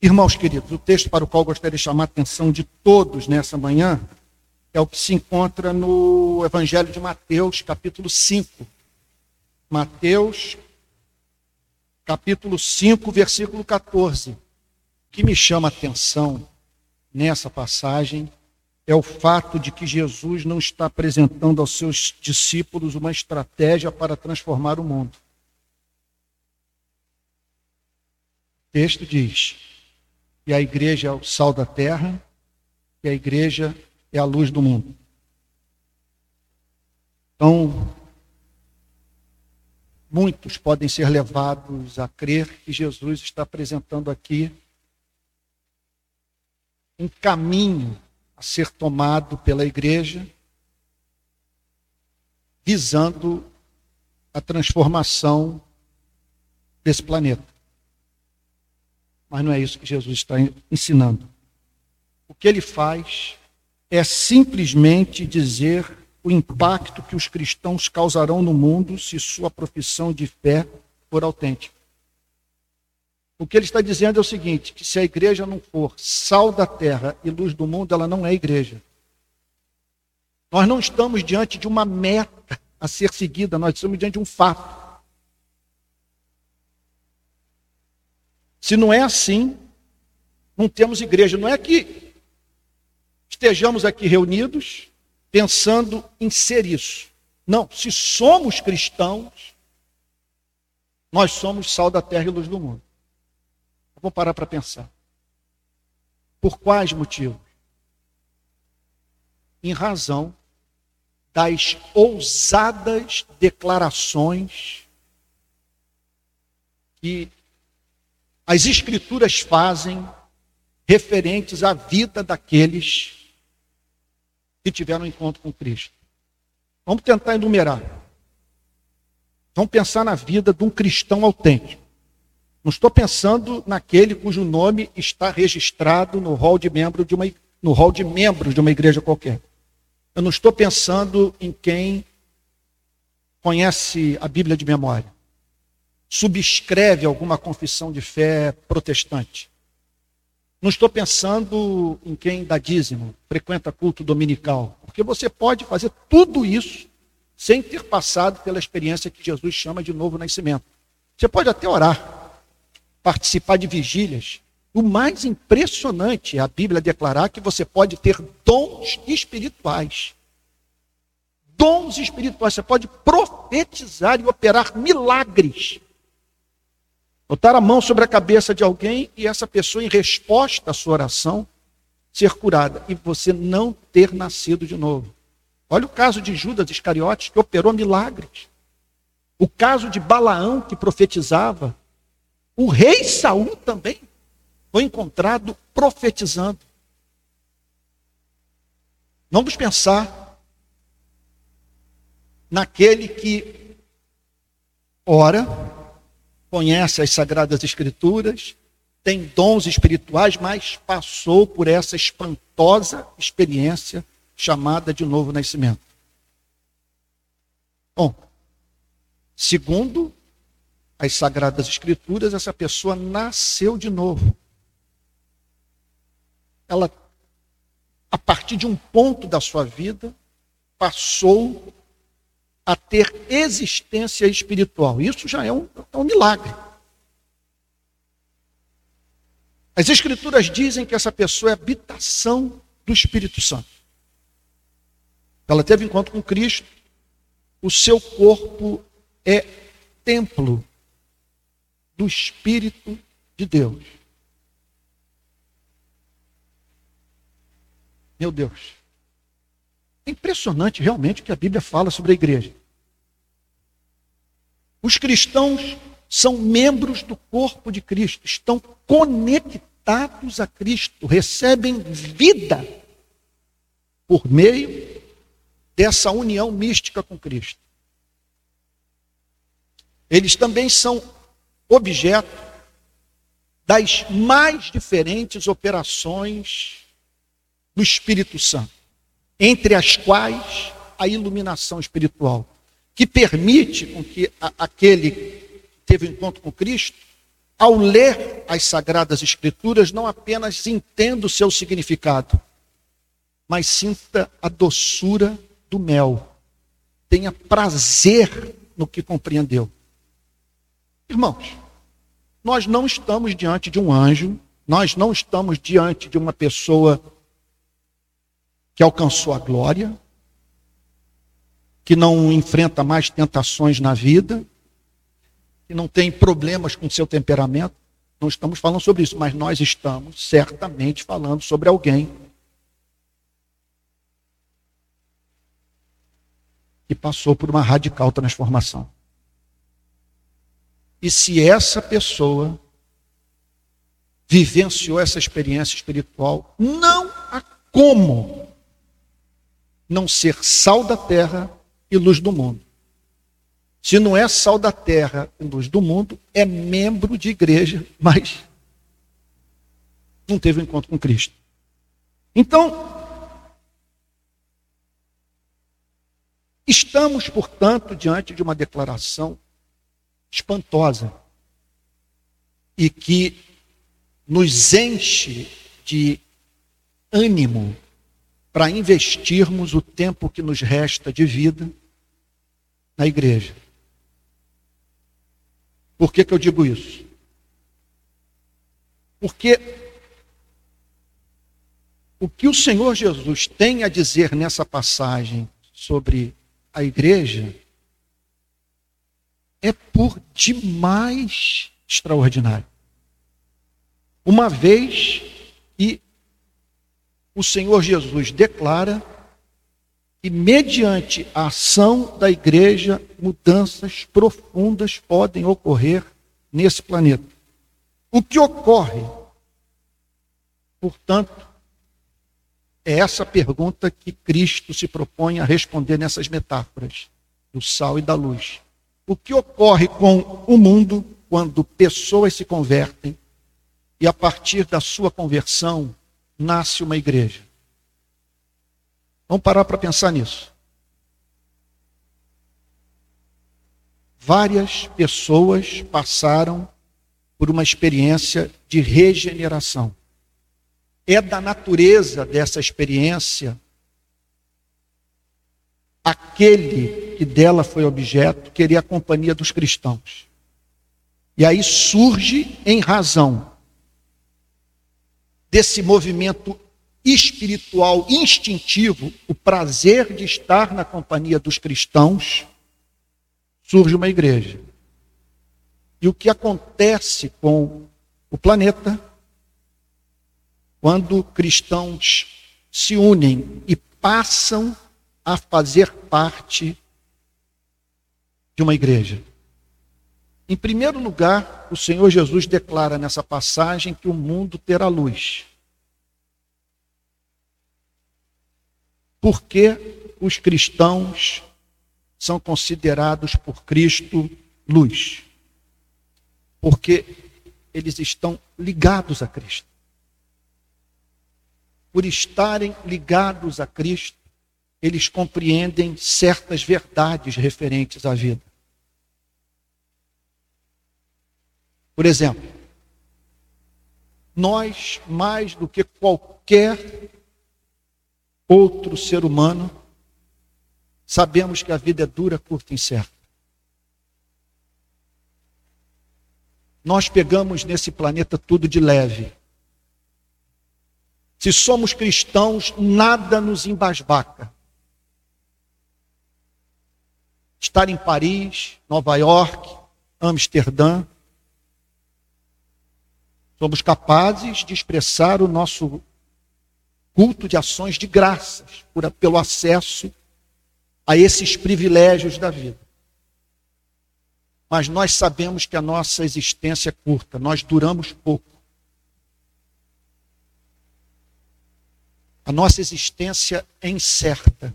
Irmãos queridos, o texto para o qual gostaria de chamar a atenção de todos nessa manhã é o que se encontra no Evangelho de Mateus, capítulo 5. Mateus, capítulo 5, versículo 14. O que me chama a atenção nessa passagem é o fato de que Jesus não está apresentando aos seus discípulos uma estratégia para transformar o mundo. O texto diz que a igreja é o sal da terra, que a igreja é a luz do mundo. Então, muitos podem ser levados a crer que Jesus está apresentando aqui um caminho a ser tomado pela igreja, visando a transformação desse planeta. Mas não é isso que Jesus está ensinando. O que ele faz é simplesmente dizer o impacto que os cristãos causarão no mundo se sua profissão de fé for autêntica. O que ele está dizendo é o seguinte: que se a igreja não for sal da terra e luz do mundo, ela não é igreja. Nós não estamos diante de uma meta a ser seguida, nós estamos diante de um fato. Se não é assim, não temos igreja. Não é que estejamos aqui reunidos pensando em ser isso. Não, se somos cristãos, nós somos sal da terra e luz do mundo. Vou parar para pensar. Por quais motivos? Em razão das ousadas declarações que as Escrituras fazem referentes à vida daqueles que tiveram um encontro com Cristo. Vamos tentar enumerar. Vamos pensar na vida de um cristão autêntico. Não estou pensando naquele cujo nome está registrado no hall de membro de uma no hall de membros de uma igreja qualquer. Eu não estou pensando em quem conhece a Bíblia de memória, subscreve alguma confissão de fé protestante. Não estou pensando em quem dá dízimo, frequenta culto dominical, porque você pode fazer tudo isso sem ter passado pela experiência que Jesus chama de novo nascimento. Você pode até orar, participar de vigílias. O mais impressionante é a Bíblia declarar que você pode ter dons espirituais. Dons espirituais. Você pode profetizar e operar milagres. Botar a mão sobre a cabeça de alguém e essa pessoa, em resposta à sua oração, ser curada. E você não ter nascido de novo. Olha o caso de Judas Iscariotes, que operou milagres. O caso de Balaão, que profetizava. O rei Saul também foi encontrado profetizando. Vamos pensar naquele que ora, conhece as sagradas escrituras, tem dons espirituais, mas passou por essa espantosa experiência chamada de novo nascimento. Bom, segundo as Sagradas Escrituras, essa pessoa nasceu de novo. Ela, a partir de um ponto da sua vida, passou a ter existência espiritual. Isso já é um, é um milagre. As Escrituras dizem que essa pessoa é habitação do Espírito Santo. Ela teve encontro com Cristo, o seu corpo é templo do Espírito de Deus. Meu Deus. É impressionante realmente o que a Bíblia fala sobre a igreja. Os cristãos são membros do corpo de Cristo, estão conectados a Cristo, recebem vida por meio dessa união mística com Cristo. Eles também são objeto das mais diferentes operações do Espírito Santo, entre as quais a iluminação espiritual, que permite com que a, aquele que teve um encontro com Cristo ao ler as Sagradas Escrituras, não apenas entenda o seu significado, mas sinta a doçura do mel. Tenha prazer no que compreendeu. Irmãos, nós não estamos diante de um anjo, nós não estamos diante de uma pessoa que alcançou a glória, que não enfrenta mais tentações na vida, que não tem problemas com seu temperamento. Não estamos falando sobre isso, mas nós estamos certamente falando sobre alguém que passou por uma radical transformação. E se essa pessoa vivenciou essa experiência espiritual, não há como não ser sal da terra e luz do mundo. Se não é sal da terra e luz do mundo, é membro de igreja, mas não teve um encontro com Cristo. Então, estamos, portanto, diante de uma declaração espantosa e que nos enche de ânimo para investirmos o tempo que nos resta de vida na igreja. Por que, que eu digo isso? Porque o que o Senhor Jesus tem a dizer nessa passagem sobre a igreja é por demais extraordinário. Uma vez que o Senhor Jesus declara que, mediante a ação da igreja, mudanças profundas podem ocorrer nesse planeta. O que ocorre, portanto, é essa pergunta que Cristo se propõe a responder nessas metáforas do sal e da luz. O que ocorre com o mundo quando pessoas se convertem e a partir da sua conversão nasce uma igreja? Vamos parar para pensar nisso. Várias pessoas passaram por uma experiência de regeneração. É da natureza dessa experiência aquele que dela foi objeto queria a companhia dos cristãos. E aí surge, em razão desse movimento espiritual instintivo, o prazer de estar na companhia dos cristãos, surge uma igreja. E o que acontece com o planeta quando cristãos se unem e passam a fazer parte de uma igreja. Em primeiro lugar, o Senhor Jesus declara nessa passagem que o mundo terá luz. Por que os cristãos são considerados por Cristo luz? Porque eles estão ligados a Cristo. Por estarem ligados a Cristo, eles compreendem certas verdades referentes à vida. Por exemplo, nós, mais do que qualquer outro ser humano, sabemos que a vida é dura, curta e incerta. Nós pegamos nesse planeta tudo de leve. Se somos cristãos, nada nos embasbaca. estar em Paris, Nova York, Amsterdã. Somos capazes de expressar o nosso culto de ações de graças por, pelo acesso a esses privilégios da vida. Mas nós sabemos que a nossa existência é curta, nós duramos pouco. A nossa existência é incerta.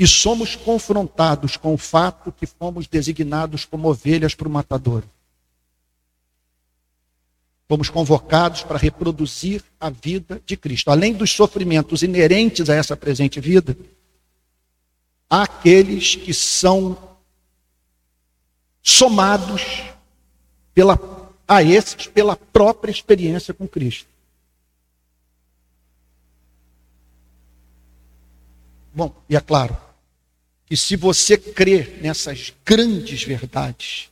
e somos confrontados com o fato que fomos designados como ovelhas para o matador. Fomos convocados para reproduzir a vida de Cristo. Além dos sofrimentos inerentes a essa presente vida, há aqueles que são somados pela, a esses pela própria experiência com Cristo. Bom, e é claro que se você crê nessas grandes verdades,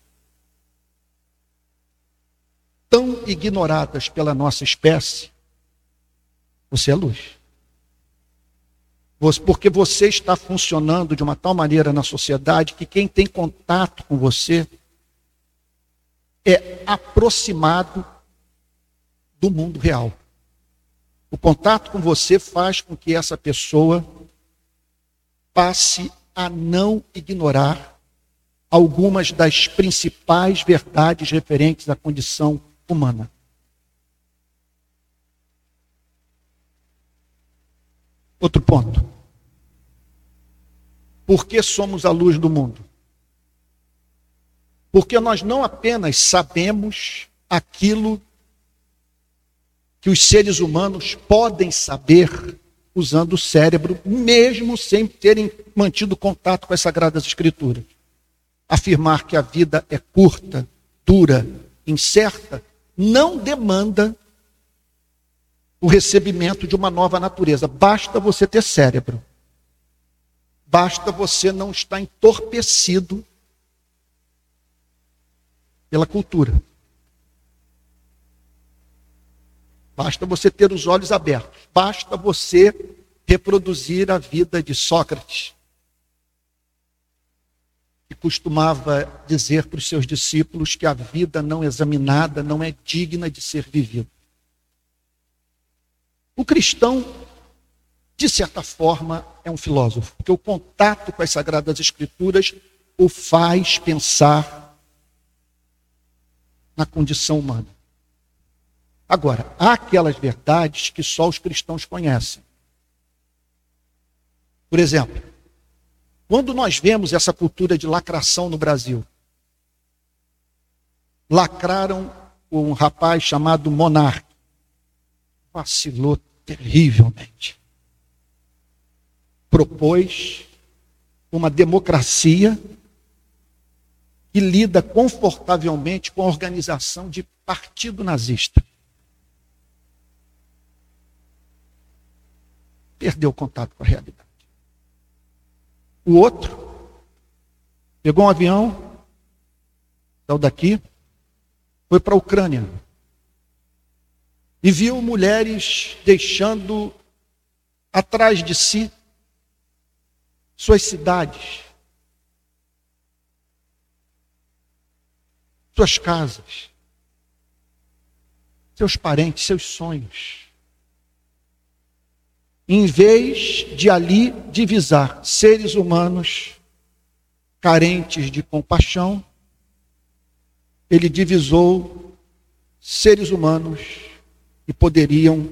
tão ignoradas pela nossa espécie, você é luz. Porque você está funcionando de uma tal maneira na sociedade que quem tem contato com você é aproximado do mundo real. O contato com você faz com que essa pessoa passe a não ignorar algumas das principais verdades referentes à condição humana. Outro ponto. Por que somos a luz do mundo? Porque nós não apenas sabemos aquilo que os seres humanos podem saber usando o cérebro, mesmo sem terem mantido contato com as Sagradas Escrituras. Afirmar que a vida é curta, dura, incerta, não demanda o recebimento de uma nova natureza. Basta você ter cérebro. Basta você não estar entorpecido pela cultura. Basta você ter os olhos abertos. Basta você reproduzir a vida de Sócrates, que costumava dizer para os seus discípulos que a vida não examinada não é digna de ser vivida. O cristão, de certa forma, é um filósofo, porque o contato com as Sagradas Escrituras o faz pensar na condição humana. Agora, há aquelas verdades que só os cristãos conhecem. Por exemplo, quando nós vemos essa cultura de lacração no Brasil, lacraram um rapaz chamado Monarque, vacilou terrivelmente. Propôs uma democracia que lida confortavelmente com a organização de partido nazista. Perdeu o contato com a realidade. O outro pegou um avião, saiu daqui, foi para a Ucrânia e viu mulheres deixando atrás de si suas cidades, suas casas, seus parentes, seus sonhos em vez de ali divisar seres humanos carentes de compaixão, ele divisou seres humanos que poderiam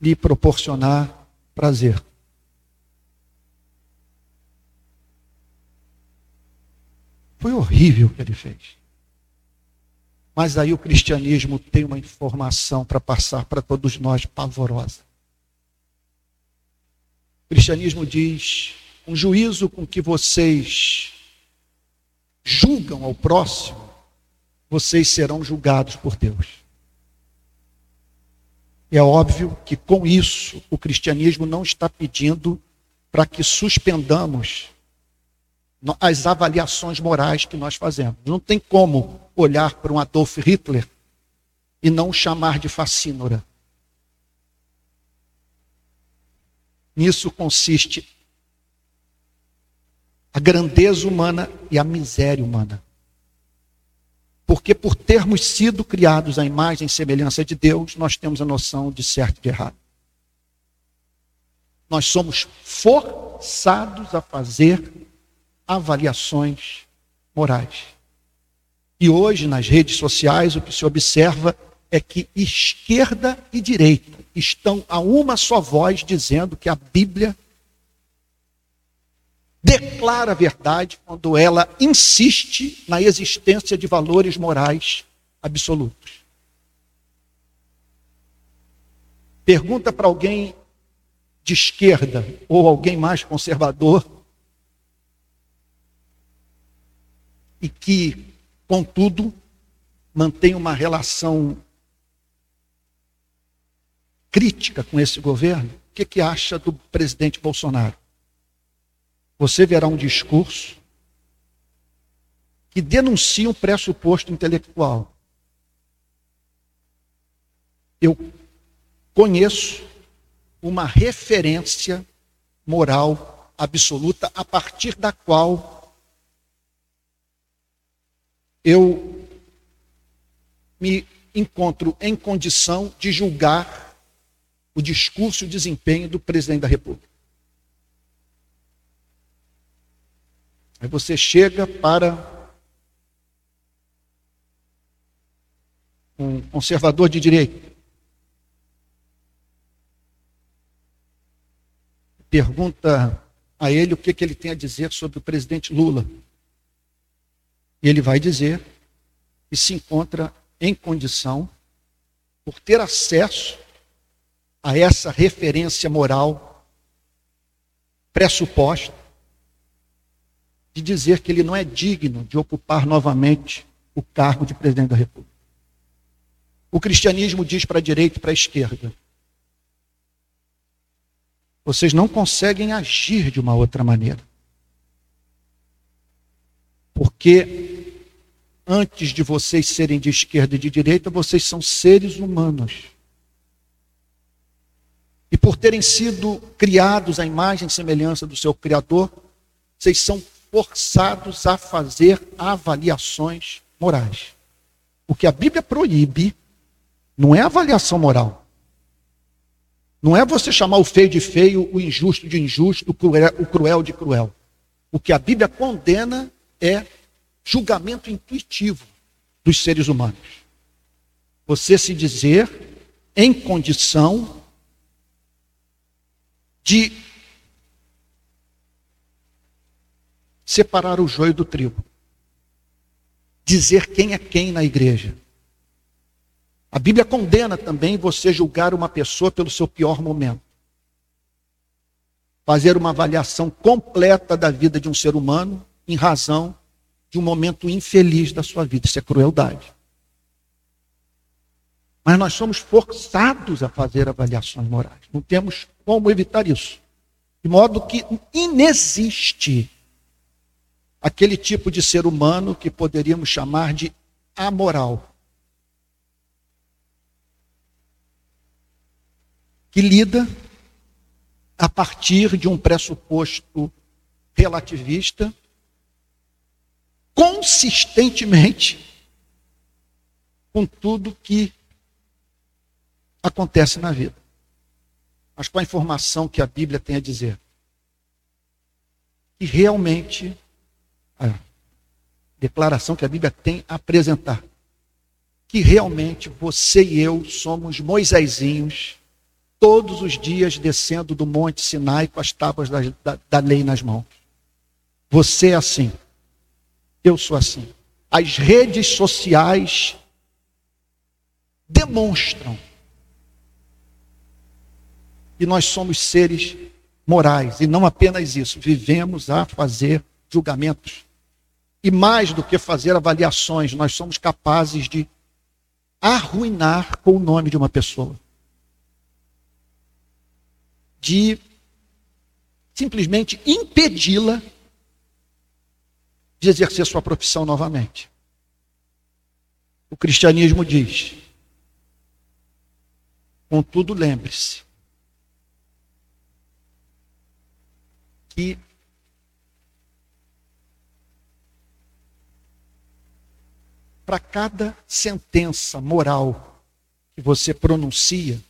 lhe proporcionar prazer. Foi horrível o que ele fez. Mas aí o cristianismo tem uma informação para passar para todos nós pavorosa. O cristianismo diz: um juízo com que vocês julgam ao próximo, vocês serão julgados por Deus. É óbvio que com isso o cristianismo não está pedindo para que suspendamos as avaliações morais que nós fazemos. Não tem como olhar para um Adolf Hitler e não o chamar de fascínora. Nisso consiste a grandeza humana e a miséria humana. Porque por termos sido criados à imagem e semelhança de Deus, nós temos a noção de certo e de errado. Nós somos forçados a fazer avaliações morais. E hoje, nas redes sociais, o que se observa é que esquerda e direita estão a uma só voz dizendo que a Bíblia declara a verdade quando ela insiste na existência de valores morais absolutos. Pergunta para alguém de esquerda ou alguém mais conservador e que, contudo, mantém uma relação crítica com esse governo, o que, que acha do presidente Bolsonaro? Você verá um discurso que denuncia um pressuposto intelectual. Eu conheço uma referência moral absoluta a partir da qual eu me encontro em condição de julgar o discurso e o desempenho do presidente da República. Aí você chega para um conservador de direita. Pergunta a ele o que, que ele tem a dizer sobre o presidente Lula. E ele vai dizer que se encontra em condição, por ter acesso a essa referência moral pressuposta, de dizer que ele não é digno de ocupar novamente o cargo de presidente da República. O cristianismo diz para a direita e para a esquerda: vocês não conseguem agir de uma outra maneira. Porque antes de vocês serem de esquerda e de direita, vocês são seres humanos. E por terem sido criados à imagem e semelhança do seu Criador, vocês são forçados a fazer avaliações morais. O que a Bíblia proíbe não é avaliação moral. Não é você chamar o feio de feio, o injusto de injusto, o cruel, de cruel. O que a Bíblia condena é julgamento intuitivo dos seres humanos. Você se dizer em condição de separar o joio do trigo. Dizer quem é quem na igreja. A Bíblia condena também você julgar uma pessoa pelo seu pior momento. Fazer uma avaliação completa da vida de um ser humano em razão de um momento infeliz da sua vida. Isso é crueldade. Mas nós somos forçados a fazer avaliações morais. Não temos como evitar isso. De modo que inexiste aquele tipo de ser humano que poderíamos chamar de amoral. que lida a partir de um pressuposto relativista, consistentemente com tudo que acontece na vida. Mas com a informação que a Bíblia tem a dizer. Que realmente, a declaração que a Bíblia tem a apresentar, que realmente você e eu somos Moisésinhos todos os dias descendo do Monte Sinai com as tábuas da, da, da lei nas mãos. Você é assim. Eu sou assim. As redes sociais demonstram que nós somos seres morais e não apenas isso, vivemos a fazer julgamentos. E mais do que fazer avaliações, nós somos capazes de arruinar com o nome de uma pessoa de simplesmente impedi-la de exercer sua profissão novamente. O cristianismo diz: contudo, lembre-se que para cada sentença moral que você pronuncia,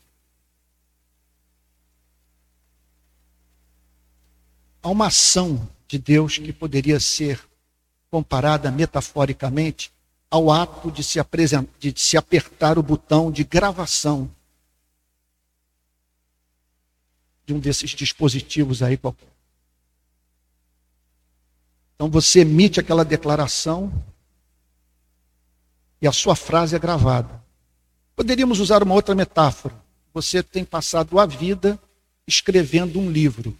Há uma ação de Deus que poderia ser comparada metaforicamente ao ato de se, de se apertar o botão de gravação de um desses dispositivos aí qualquer. Então você emite aquela declaração e a sua frase é gravada. Poderíamos usar uma outra metáfora. Você tem passado a vida escrevendo um livro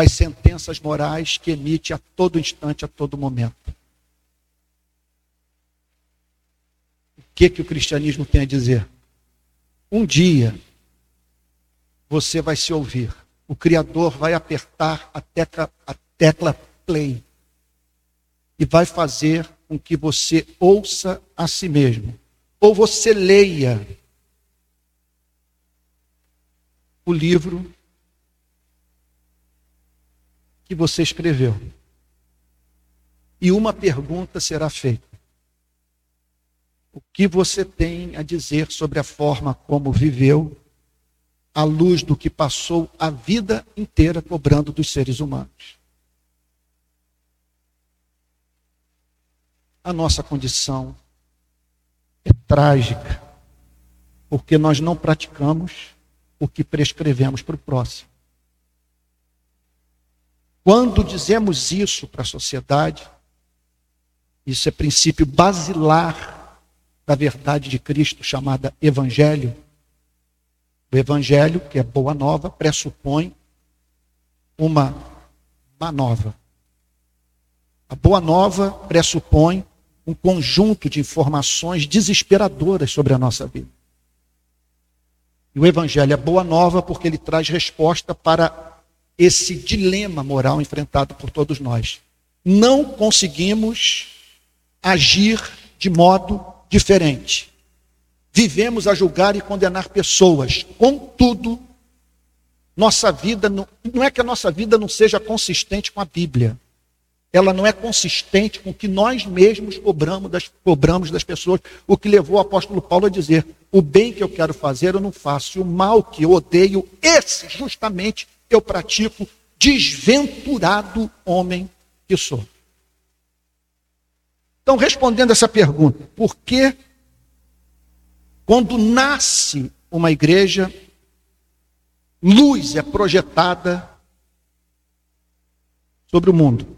as sentenças morais que emite a todo instante, a todo momento. que, que o cristianismo tem a dizer? Um dia você vai se ouvir. O Criador vai apertar a tecla, a tecla play e vai fazer com que você ouça a si mesmo. Ou você leia o livro que você escreveu. E uma pergunta será feita: O que você tem a dizer sobre a forma como viveu, à luz do que passou a vida inteira cobrando dos seres humanos? a nossa condição é trágica, porque nós não praticamos o que prescrevemos para o próximo. Quando dizemos isso para a sociedade, isso é princípio basilar da verdade de Cristo, chamada Evangelho. O Evangelho, que é boa nova, pressupõe uma má nova. A boa nova pressupõe um conjunto de informações desesperadoras sobre a nossa vida. E o Evangelho é boa nova porque ele traz resposta para esse dilema moral enfrentado por todos nós. Não conseguimos agir de modo diferente. Vivemos a julgar e condenar pessoas. Contudo, nossa vida não, não é que a nossa vida não seja consistente com a Bíblia ela não é consistente com o que nós mesmos cobramos das, cobramos das pessoas, o que levou o apóstolo Paulo a dizer: o bem que eu quero fazer eu não faço, e o mal que eu odeio, esse justamente eu pratico, desventurado homem que sou. Então, respondendo essa pergunta, por que quando nasce uma igreja, luz é projetada sobre o mundo?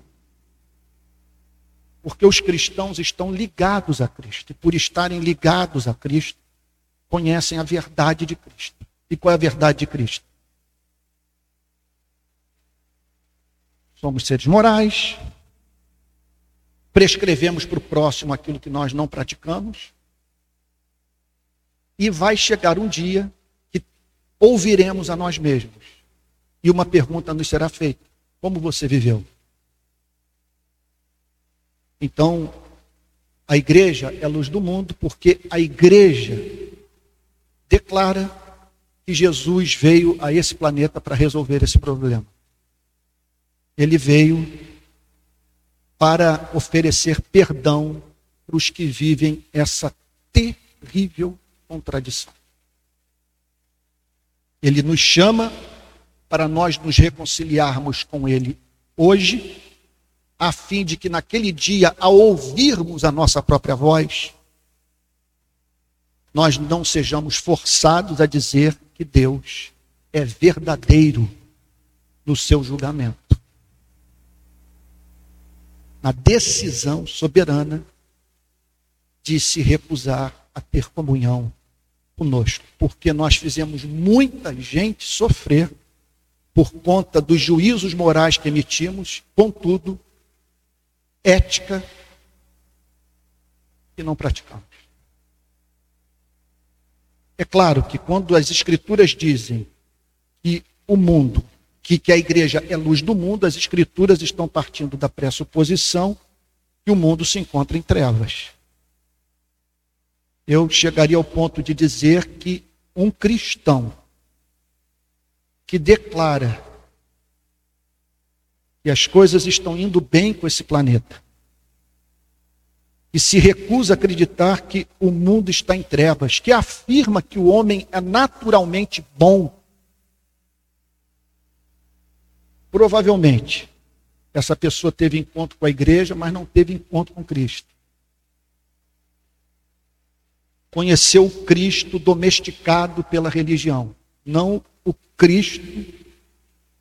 Porque os cristãos estão ligados a Cristo. E por estarem ligados a Cristo, conhecem a verdade de Cristo. E qual é a verdade de Cristo? Somos seres morais, prescrevemos para o próximo aquilo que nós não praticamos, e vai chegar um dia que ouviremos a nós mesmos. E uma pergunta nos será feita: Como você viveu? Então, a igreja é a luz do mundo porque a igreja declara que Jesus veio a esse planeta para resolver esse problema. Ele veio para oferecer perdão para os que vivem essa terrível contradição. Ele nos chama para nós nos reconciliarmos com Ele hoje a fim de que naquele dia, ao ouvirmos a nossa própria voz, nós não sejamos forçados a dizer que Deus é verdadeiro no seu julgamento. Na decisão soberana de se recusar a ter comunhão conosco, porque nós fizemos muita gente sofrer por conta dos juízos morais que emitimos, contudo, ética que não praticamos. É claro que quando as escrituras dizem que o mundo, que, que a igreja é luz do mundo, as escrituras estão partindo da pressuposição que o mundo se encontra em trevas. Eu chegaria ao ponto de dizer que um cristão que declara e as coisas estão indo bem com esse planeta. E se recusa a acreditar que o mundo está em trevas, que afirma que o homem é naturalmente bom. Provavelmente, essa pessoa teve encontro com a igreja, mas não teve encontro com Cristo. Conheceu o Cristo domesticado pela religião, não o Cristo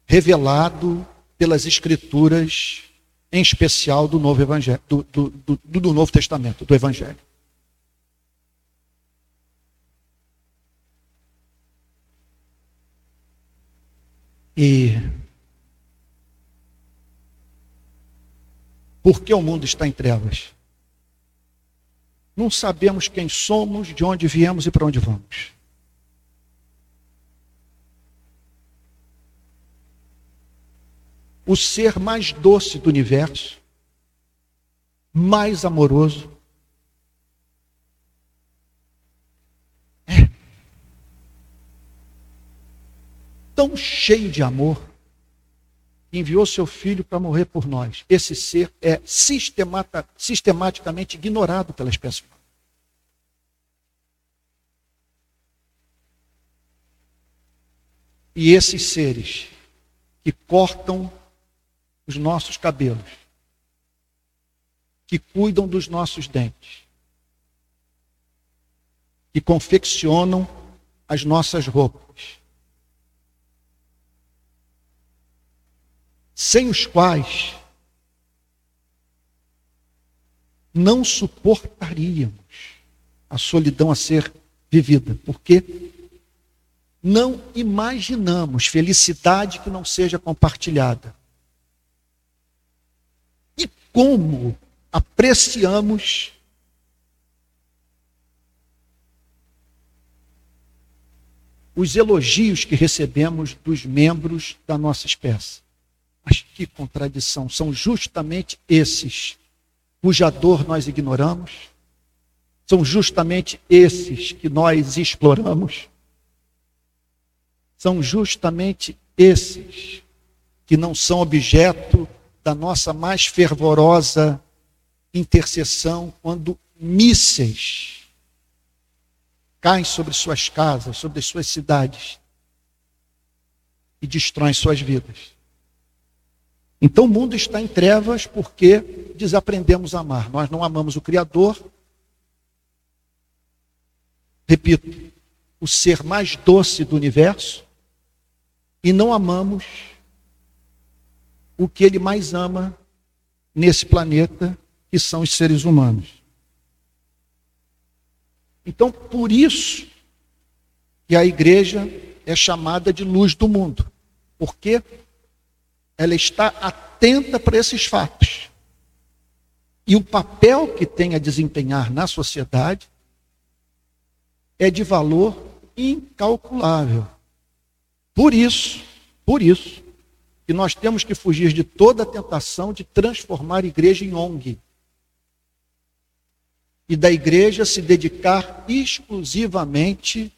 revelado pelas Escrituras, em especial do Novo, Evangelho, do, do, do, do Novo Testamento, do Evangelho. E por que o mundo está em trevas? não sabemos quem somos, de onde viemos e para onde vamos. O ser mais doce do universo, mais amoroso, é tão cheio de amor, enviou seu filho para morrer por nós. Esse ser é sistematicamente ignorado pela espécie humana. E esses seres que cortam os nossos cabelos, que cuidam dos nossos dentes, que confeccionam as nossas roupas, sem os quais não suportaríamos a solidão a ser vivida, porque não imaginamos felicidade que não seja compartilhada. E como apreciamos os elogios que recebemos dos membros da nossa espécie. Mas que contradição! São justamente esses cuja dor nós ignoramos, são justamente esses que nós exploramos, são justamente esses que não são objeto da nossa mais fervorosa intercessão quando mísseis caem sobre suas casas, sobre as suas cidades e destroem suas vidas. Então o mundo está em trevas porque desaprendemos a amar. Nós não amamos o Criador. Repito, o ser mais doce do universo. E não amamos o que ele mais ama nesse planeta, que são os seres humanos. Então, por isso que a igreja é chamada de luz do mundo. Porque ela está atenta para esses fatos. E o papel que tem a desempenhar na sociedade é de valor incalculável. Por isso, por isso, que nós temos que fugir de toda a tentação de transformar a igreja em ONG. E da igreja se dedicar exclusivamente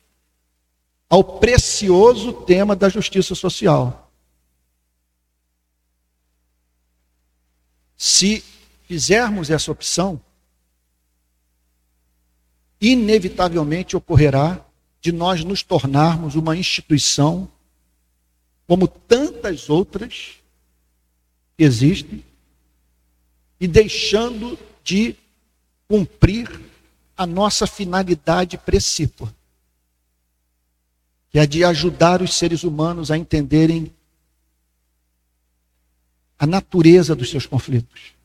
ao precioso tema da justiça social. Se fizermos essa opção, inevitavelmente ocorrerá de nós nos tornarmos uma instituição como tantas outras que existem e deixando de cumprir a nossa finalidade precípua, que é de ajudar os seres humanos a entenderem a natureza dos seus conflitos.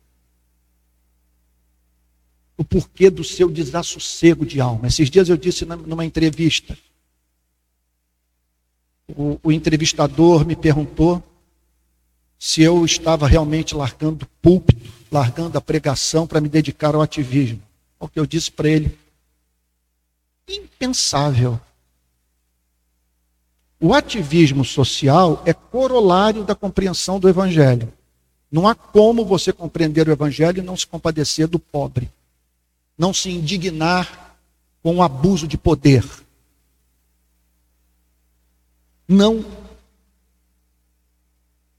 O porquê do seu desassossego de alma. Esses dias eu disse numa entrevista. O, o entrevistador me perguntou se eu estava realmente largando o púlpito, largando a pregação para me dedicar ao ativismo. O que eu disse para ele: impensável. O ativismo social é corolário da compreensão do evangelho. Não há como você compreender o Evangelho e não se compadecer do pobre, não se indignar com o abuso de poder, não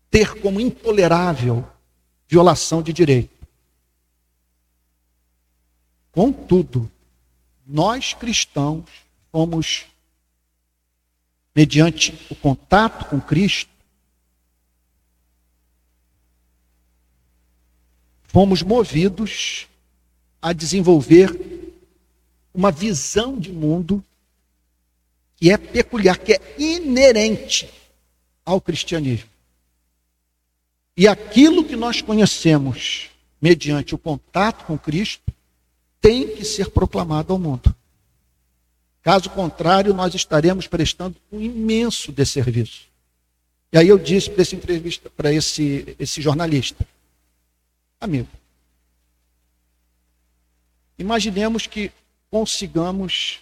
ter como intolerável violação de direito. Contudo, nós cristãos fomos, mediante o contato com Cristo, fomos movidos a desenvolver uma visão de mundo que é peculiar, que é inerente ao cristianismo. E aquilo que nós conhecemos mediante o contato com Cristo tem que ser proclamado ao mundo. Caso contrário, nós estaremos prestando um imenso desserviço. E aí eu disse para esse esse, esse jornalista, Amigo, Imaginemos que consigamos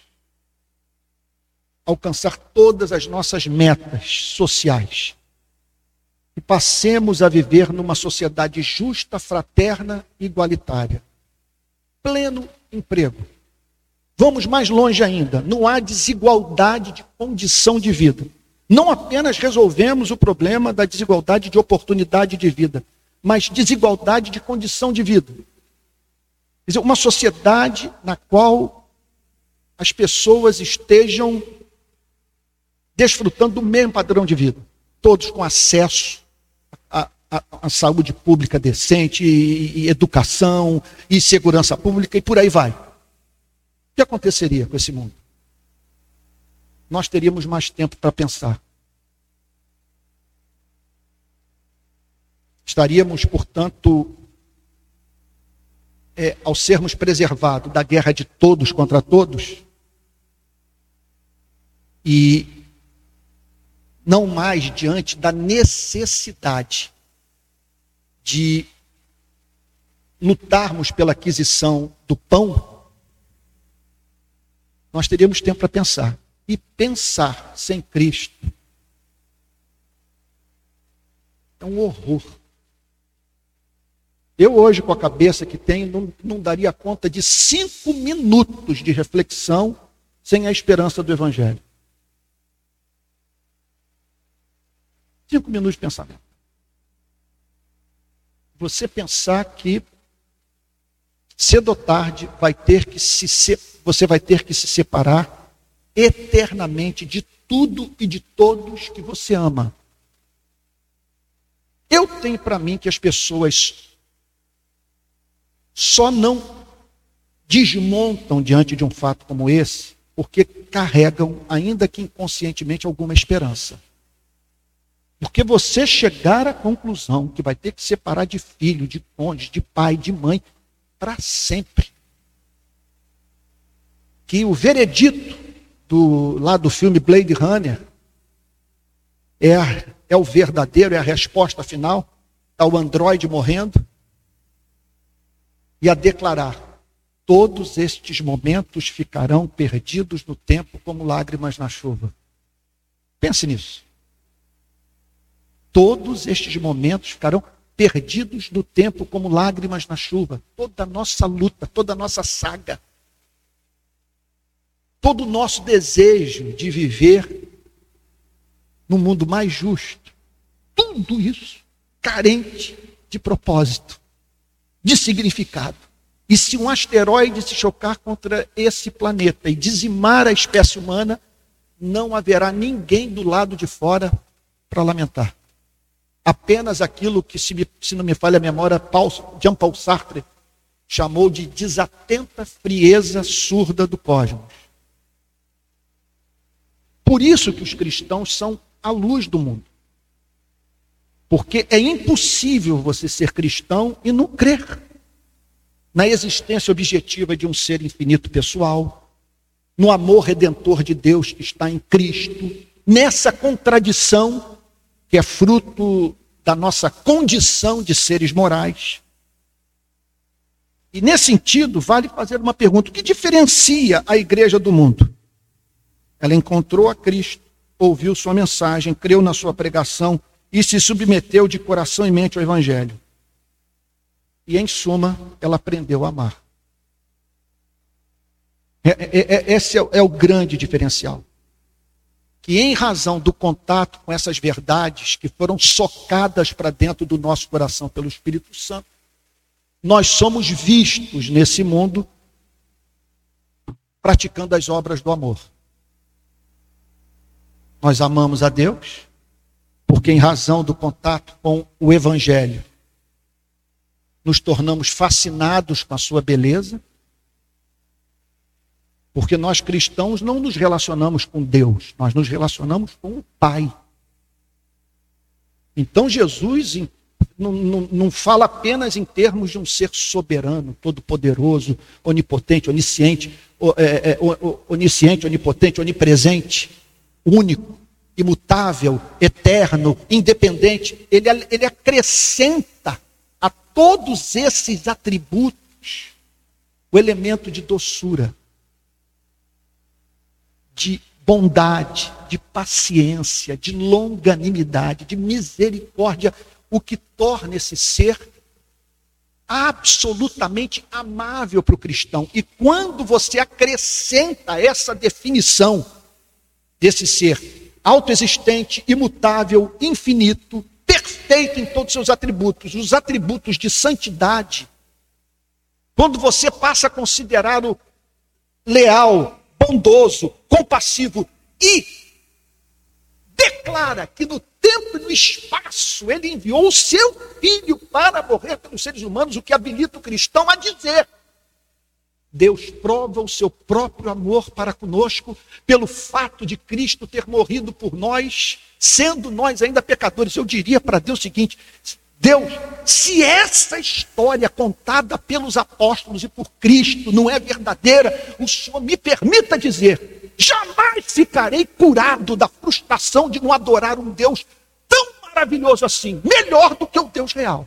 alcançar todas as nossas metas sociais e passemos a viver numa sociedade justa, fraterna e igualitária. Pleno emprego. Vamos mais longe ainda, não há desigualdade de condição de vida. Não apenas resolvemos o problema da desigualdade de oportunidade de vida, mas desigualdade de condição de vida. Quer dizer, uma sociedade na qual as pessoas estejam desfrutando do mesmo padrão de vida, todos com acesso à, à, à saúde pública decente, e, e educação, e segurança pública, e por aí vai. O que aconteceria com esse mundo? Nós teríamos mais tempo para pensar. Estaríamos, portanto, é, ao sermos preservados da guerra de todos contra todos, e não mais diante da necessidade de lutarmos pela aquisição do pão, nós teríamos tempo para pensar. E pensar sem Cristo é um horror. Eu hoje, com a cabeça que tenho, não, não daria conta de cinco minutos de reflexão sem a esperança do Evangelho. Cinco minutos de pensamento. Você pensar que cedo ou tarde vai ter que se você vai ter que se separar eternamente de tudo e de todos que você ama. Eu tenho para mim que as pessoas só não desmontam diante de um fato como esse porque carregam, ainda que inconscientemente, alguma esperança. Porque você chegar à conclusão que vai ter que separar de filho, de cônjuge, de pai, de mãe, para sempre. Que o veredito do, lá do filme Blade Runner é, é o verdadeiro, é a resposta final. Está o androide morrendo. E a declarar: todos estes momentos ficarão perdidos no tempo como lágrimas na chuva. Pense nisso todos estes momentos ficarão perdidos no tempo como lágrimas na chuva. Toda a nossa luta, toda a nossa saga, todo o nosso desejo de viver num mundo mais justo, tudo isso carente de propósito, de significado. E se um asteroide se chocar contra esse planeta e dizimar a espécie humana, não haverá ninguém do lado de fora para lamentar apenas aquilo que, se, me, se não me falha a memória, Paul, Jean Paul Sartre chamou de desatenta frieza surda do cosmos. Por isso que os cristãos são a luz do mundo. Porque é impossível você ser cristão e não crer na existência objetiva de um ser infinito pessoal, no amor redentor de Deus que está em Cristo, nessa contradição que é fruto da nossa condição de seres morais. E nesse sentido, vale fazer uma pergunta: o que diferencia a igreja do mundo? Ela encontrou a Cristo, ouviu sua mensagem, creu na sua pregação e se submeteu de coração e mente ao Evangelho. E, em suma, ela aprendeu a amar. É, é, é, esse é, é o grande diferencial que, em razão do contato com essas verdades que foram socadas para dentro do nosso coração pelo Espírito Santo, nós somos vistos nesse mundo praticando as obras do amor. Nós amamos a Deus, porque, em razão do contato com o Evangelho, nos tornamos fascinados com a sua beleza porque nós cristãos não nos relacionamos com Deus, nós nos relacionamos com o Pai. Então Jesus não, não, fala apenas em termos de um ser soberano, todo-poderoso, onipotente, onisciente, é, é, onisciente, onipotente, onipresente, único, imutável, eterno, independente. Ele, ele acrescenta a todos esses atributos o elemento de doçura, de bondade, de paciência, de longanimidade, de misericórdia, o que torna esse ser absolutamente amável para o cristão. E quando você acrescenta essa definição desse ser autoexistente, imutável, infinito, perfeito em todos os seus atributos, os atributos de santidade, quando você passa a considerá-lo leal, bondoso, compassivo e declara que no tempo e no espaço ele enviou o seu filho para morrer pelos seres humanos, o que habilita o cristão a dizer: Deus prova o seu próprio amor para conosco pelo fato de Cristo ter morrido por nós, sendo nós ainda pecadores. Eu diria para Deus o seguinte: Deus, se essa história contada pelos apóstolos e por Cristo não é verdadeira, o Senhor me permita dizer: jamais ficarei curado da frustração de não adorar um Deus tão maravilhoso assim, melhor do que o Deus real.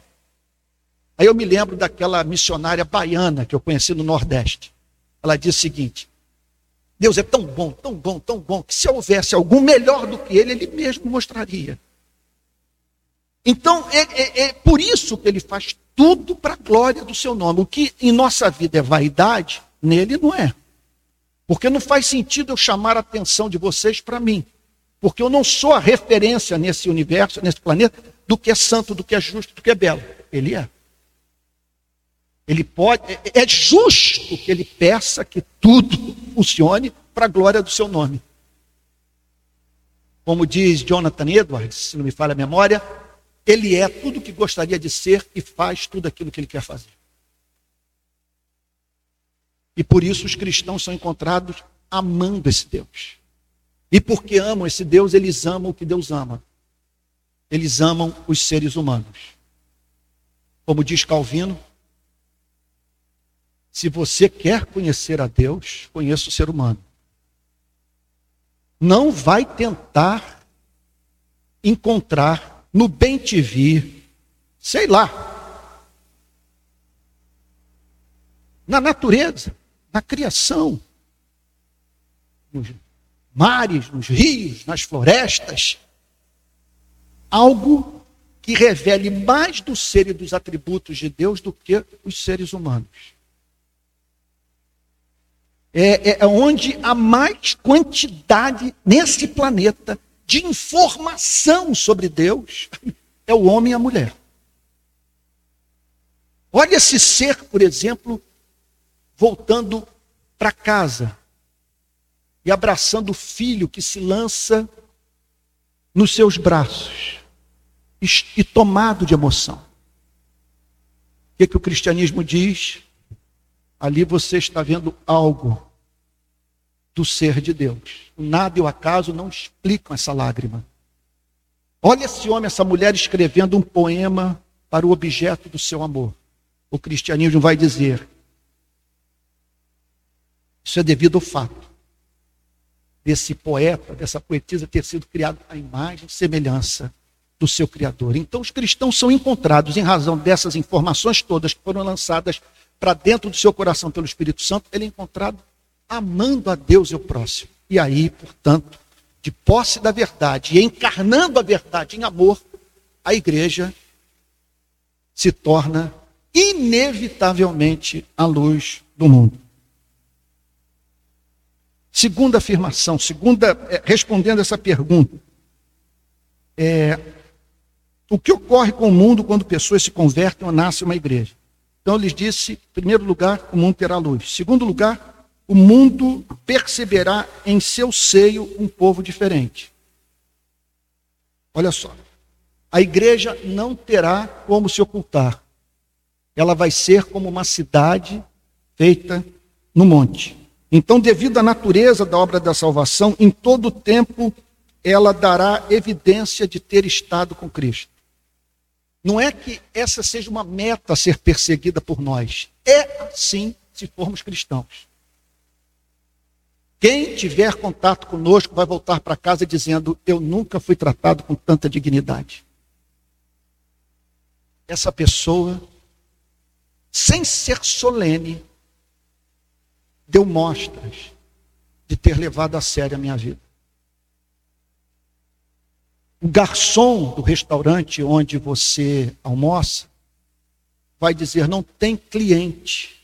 Aí eu me lembro daquela missionária baiana que eu conheci no Nordeste. Ela disse o seguinte: Deus é tão bom, tão bom, tão bom, que se houvesse algum melhor do que ele, ele mesmo mostraria. Então, é, é, é por isso que ele faz tudo para a glória do seu nome. O que em nossa vida é vaidade, nele não é. Porque não faz sentido eu chamar a atenção de vocês para mim. Porque eu não sou a referência nesse universo, nesse planeta, do que é santo, do que é justo, do que é belo. Ele é. Ele pode, é, é justo que ele peça que tudo funcione para a glória do seu nome. Como diz Jonathan Edwards, se não me falha a memória, ele é tudo o que gostaria de ser e faz tudo aquilo que ele quer fazer. E por isso os cristãos são encontrados amando esse Deus. E porque amam esse Deus, eles amam o que Deus ama. Eles amam os seres humanos. Como diz Calvino, se você quer conhecer a Deus, conheça o ser humano. Não vai tentar encontrar no bem te vi, sei lá, na natureza, na criação, nos mares, nos rios, nas florestas, algo que revele mais do ser e dos atributos de Deus do que os seres humanos. É, é, é onde há mais quantidade nesse planeta de informação sobre Deus é o homem e a mulher. Olha esse ser, por exemplo, voltando para casa e abraçando o filho que se lança nos seus braços e, tomado de emoção. O que, que o cristianismo diz? Ali você está vendo algo do ser de Deus. O nada e o acaso não explicam essa lágrima. Olha esse homem, essa mulher escrevendo um poema para o objeto do seu amor. O cristianismo vai dizer: isso é devido ao fato desse poeta, dessa poetisa ter sido criado à imagem e semelhança do seu Criador. Então, os cristãos são encontrados, em razão dessas informações todas que foram lançadas para dentro do seu coração pelo Espírito Santo, ele é encontrado amando a Deus e o próximo. E aí, portanto, de posse da verdade e encarnando a verdade em amor, a igreja se torna inevitavelmente a luz do mundo. Segunda afirmação, segunda, é, respondendo essa pergunta, é, o que ocorre com o mundo quando pessoas se convertem ou nascem uma igreja? Então, lhes disse, em primeiro lugar, o mundo terá luz. Segundo lugar, o mundo perceberá em seu seio um povo diferente. Olha só. A igreja não terá como se ocultar. Ela vai ser como uma cidade feita no monte. Então, devido à natureza da obra da salvação, em todo o tempo ela dará evidência de ter estado com Cristo. Não é que essa seja uma meta a ser perseguida por nós. É assim se formos cristãos. Quem tiver contato conosco vai voltar para casa dizendo: Eu nunca fui tratado com tanta dignidade. Essa pessoa, sem ser solene, deu mostras de ter levado a sério a minha vida. O garçom do restaurante onde você almoça vai dizer: não tem cliente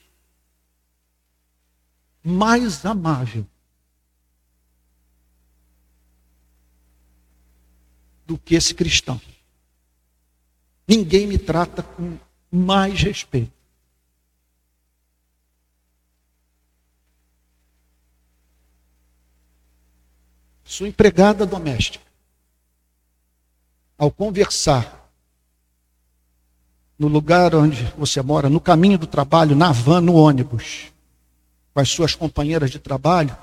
mais amável do que esse cristão. Ninguém me trata com mais respeito. Sua empregada doméstica, ao conversar no lugar onde você mora, no caminho do trabalho, na van, no ônibus, com as suas companheiras de trabalho,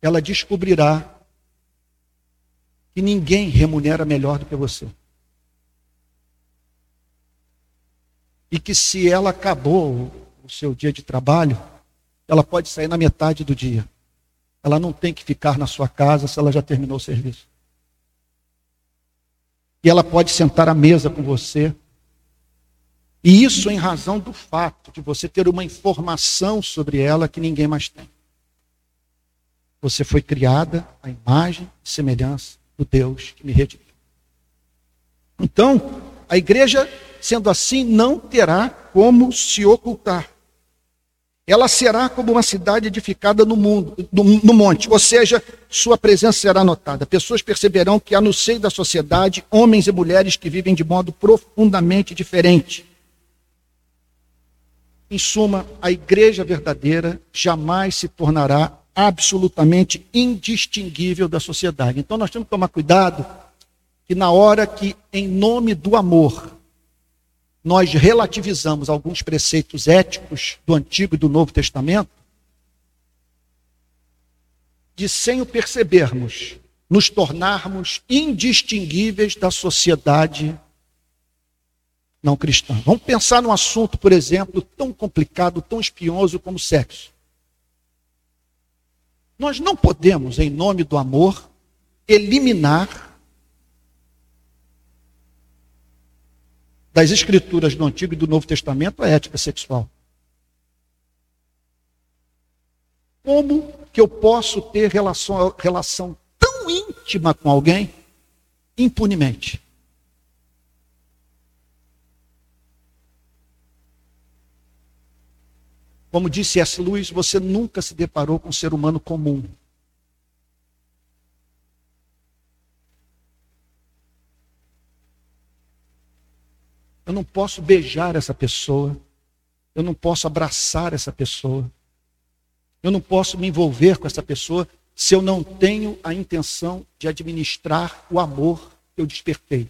ela descobrirá que ninguém remunera melhor do que você. E que se ela acabou o seu dia de trabalho, ela pode sair na metade do dia. Ela não tem que ficar na sua casa se ela já terminou o serviço. E ela pode sentar à mesa com você e isso em razão do fato de você ter uma informação sobre ela que ninguém mais tem. Você foi criada à imagem e semelhança do Deus que me redimiu. Então, a igreja, sendo assim, não terá como se ocultar. Ela será como uma cidade edificada no mundo, no, no monte, ou seja, sua presença será notada. Pessoas perceberão que há no seio da sociedade homens e mulheres que vivem de modo profundamente diferente em suma, a igreja verdadeira jamais se tornará absolutamente indistinguível da sociedade. Então nós temos que tomar cuidado que na hora que, em nome do amor, nós relativizamos alguns preceitos éticos do Antigo e do Novo Testamento, de sem o percebermos, nos tornarmos indistinguíveis da sociedade não cristã. Vamos pensar num assunto, por exemplo, tão complicado, tão espinhoso como sexo. Nós não podemos, em nome do amor, eliminar das escrituras do Antigo e do Novo Testamento a ética sexual. Como que eu posso ter relação, relação tão íntima com alguém impunemente? Como disse S. Lewis, você nunca se deparou com um ser humano comum. Eu não posso beijar essa pessoa. Eu não posso abraçar essa pessoa. Eu não posso me envolver com essa pessoa se eu não tenho a intenção de administrar o amor que eu despertei.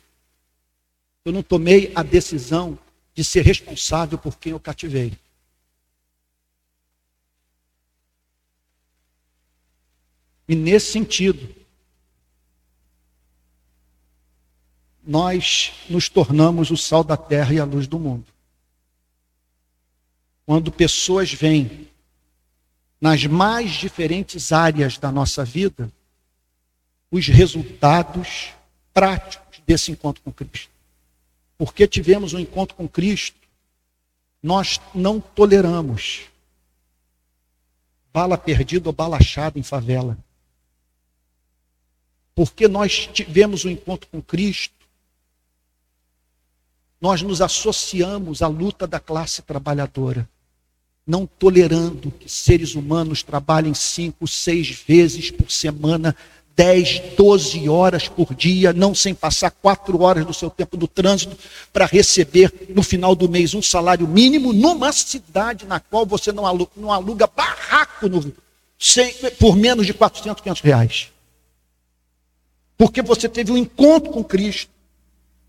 Eu não tomei a decisão de ser responsável por quem eu cativei. E nesse sentido, nós nos tornamos o sal da terra e a luz do mundo. Quando pessoas vêm nas mais diferentes áreas da nossa vida, os resultados práticos desse encontro com Cristo. Porque tivemos um encontro com Cristo, nós não toleramos bala perdida ou bala achada em favela porque nós tivemos um encontro com Cristo, nós nos associamos à luta da classe trabalhadora, não tolerando que seres humanos trabalhem cinco, seis vezes por semana, dez, doze horas por dia, não sem passar quatro horas do seu tempo do trânsito, para receber no final do mês um salário mínimo numa cidade na qual você não aluga, não aluga barraco no, sem, por menos de 400, 500 reais. Porque você teve um encontro com Cristo.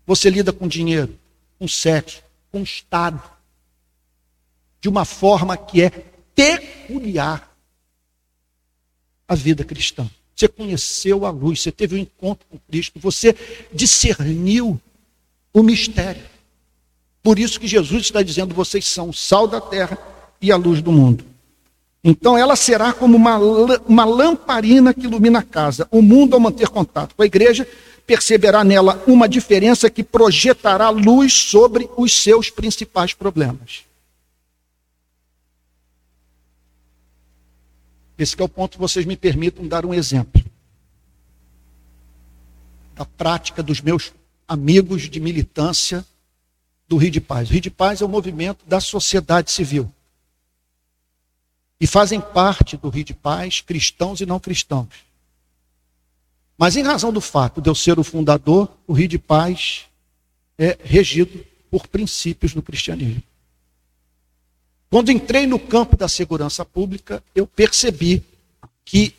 Você lida com dinheiro, com sexo, com Estado. De uma forma que é peculiar à vida cristã. Você conheceu a luz, você teve um encontro com Cristo, você discerniu o mistério. Por isso que Jesus está dizendo: vocês são o sal da terra e a luz do mundo. Então ela será como uma, uma lamparina que ilumina a casa. O mundo, ao manter contato com a igreja, perceberá nela uma diferença que projetará luz sobre os seus principais problemas. Esse é o ponto que vocês me permitam dar um exemplo da prática dos meus amigos de militância do Rio de Paz. O Rio de Paz é o movimento da sociedade civil. E fazem parte do Rio de Paz cristãos e não cristãos. Mas em razão do fato de eu ser o fundador, o Rio de Paz é regido por princípios do cristianismo. Quando entrei no campo da segurança pública, eu percebi que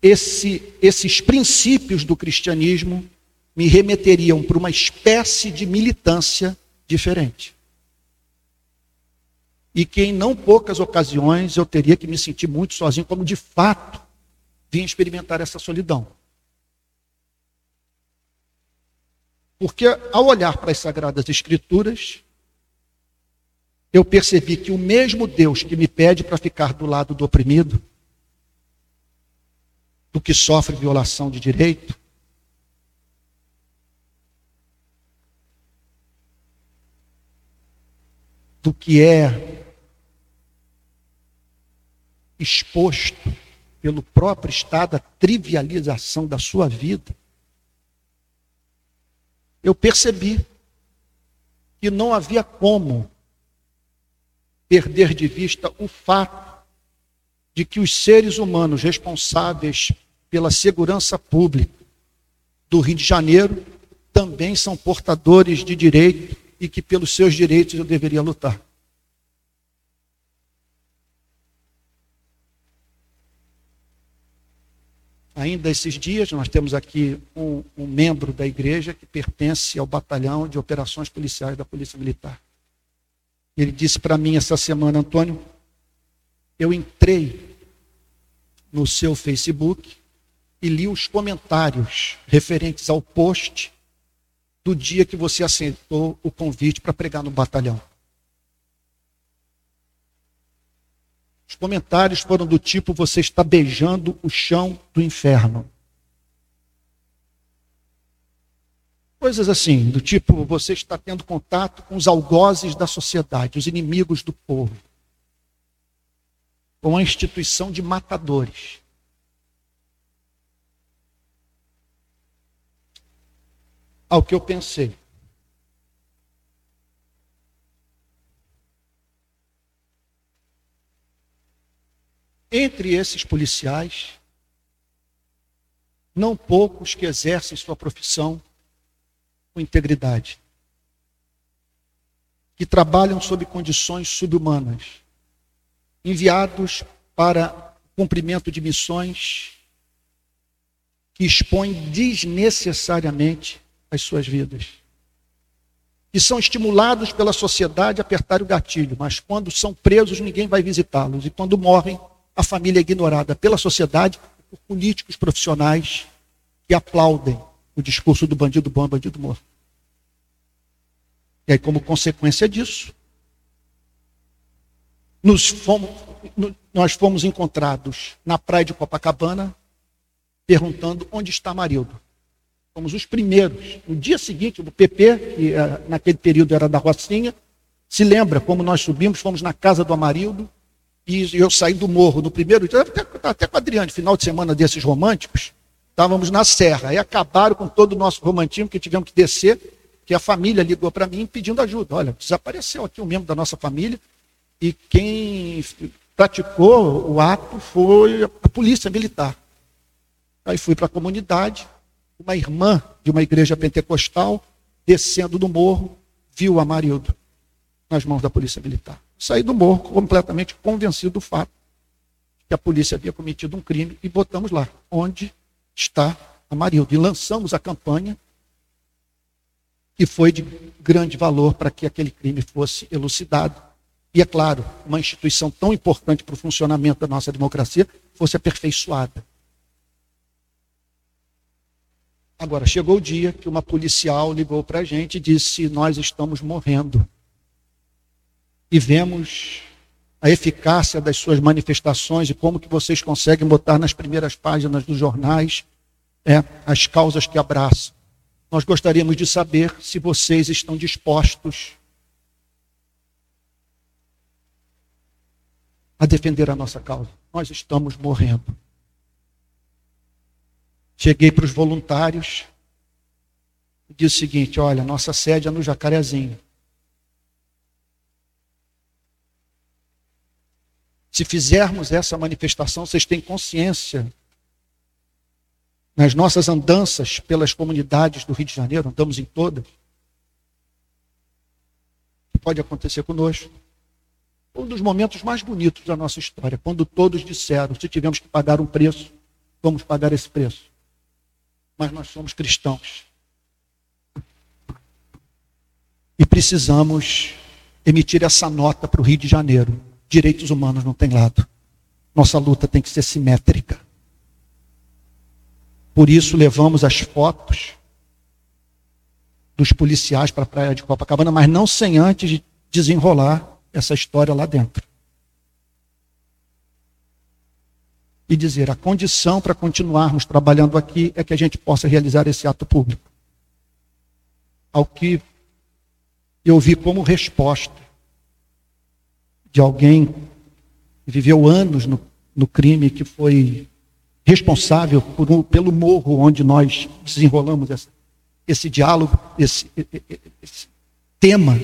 esse, esses princípios do cristianismo me remeteriam para uma espécie de militância diferente. E que em não poucas ocasiões eu teria que me sentir muito sozinho, como de fato vim experimentar essa solidão. Porque ao olhar para as Sagradas Escrituras, eu percebi que o mesmo Deus que me pede para ficar do lado do oprimido, do que sofre violação de direito, do que é exposto pelo próprio estado à trivialização da sua vida, eu percebi que não havia como perder de vista o fato de que os seres humanos responsáveis pela segurança pública do Rio de Janeiro também são portadores de direito e que pelos seus direitos eu deveria lutar. Ainda esses dias, nós temos aqui um, um membro da igreja que pertence ao batalhão de operações policiais da Polícia Militar. Ele disse para mim essa semana, Antônio, eu entrei no seu Facebook e li os comentários referentes ao post do dia que você aceitou o convite para pregar no batalhão. Os comentários foram do tipo: você está beijando o chão do inferno. Coisas assim, do tipo: você está tendo contato com os algozes da sociedade, os inimigos do povo, com a instituição de matadores. Ao que eu pensei. Entre esses policiais, não poucos que exercem sua profissão com integridade, que trabalham sob condições subhumanas, enviados para cumprimento de missões que expõem desnecessariamente as suas vidas. E são estimulados pela sociedade a apertar o gatilho, mas quando são presos, ninguém vai visitá-los. E quando morrem, a família é ignorada pela sociedade, por políticos profissionais que aplaudem o discurso do bandido bom e bandido morto. E aí, como consequência disso, fomos, nós fomos encontrados na praia de Copacabana, perguntando onde está Marildo. Fomos os primeiros. No dia seguinte, o PP, que eh, naquele período era da Rocinha, se lembra como nós subimos, fomos na casa do Amarildo, e eu saí do morro no primeiro dia, até, até com a Adriane, final de semana desses românticos, estávamos na serra. Aí acabaram com todo o nosso romantismo, que tivemos que descer, que a família ligou para mim pedindo ajuda. Olha, desapareceu aqui um membro da nossa família, e quem praticou o ato foi a polícia militar. Aí fui para a comunidade, uma irmã de uma igreja pentecostal, descendo do morro, viu o Amarildo nas mãos da polícia militar saí do morro completamente convencido do fato que a polícia havia cometido um crime e botamos lá, onde está a Marilda. E lançamos a campanha que foi de grande valor para que aquele crime fosse elucidado. E, é claro, uma instituição tão importante para o funcionamento da nossa democracia fosse aperfeiçoada. Agora, chegou o dia que uma policial ligou para a gente e disse: Nós estamos morrendo e vemos a eficácia das suas manifestações e como que vocês conseguem botar nas primeiras páginas dos jornais é, as causas que abraçam. Nós gostaríamos de saber se vocês estão dispostos a defender a nossa causa. nós estamos morrendo. Cheguei para os voluntários e disse o seguinte: olha, nossa sede é no Jacarezinho. Se fizermos essa manifestação, vocês têm consciência. Nas nossas andanças pelas comunidades do Rio de Janeiro, andamos em todas. Pode acontecer conosco. Um dos momentos mais bonitos da nossa história, quando todos disseram: se tivemos que pagar um preço, vamos pagar esse preço. Mas nós somos cristãos. E precisamos emitir essa nota para o Rio de Janeiro. Direitos humanos não tem lado. Nossa luta tem que ser simétrica. Por isso levamos as fotos dos policiais para a praia de Copacabana, mas não sem antes desenrolar essa história lá dentro. E dizer: a condição para continuarmos trabalhando aqui é que a gente possa realizar esse ato público. Ao que eu vi como resposta de alguém que viveu anos no, no crime, que foi responsável um, pelo morro onde nós desenrolamos essa, esse diálogo, esse, esse tema,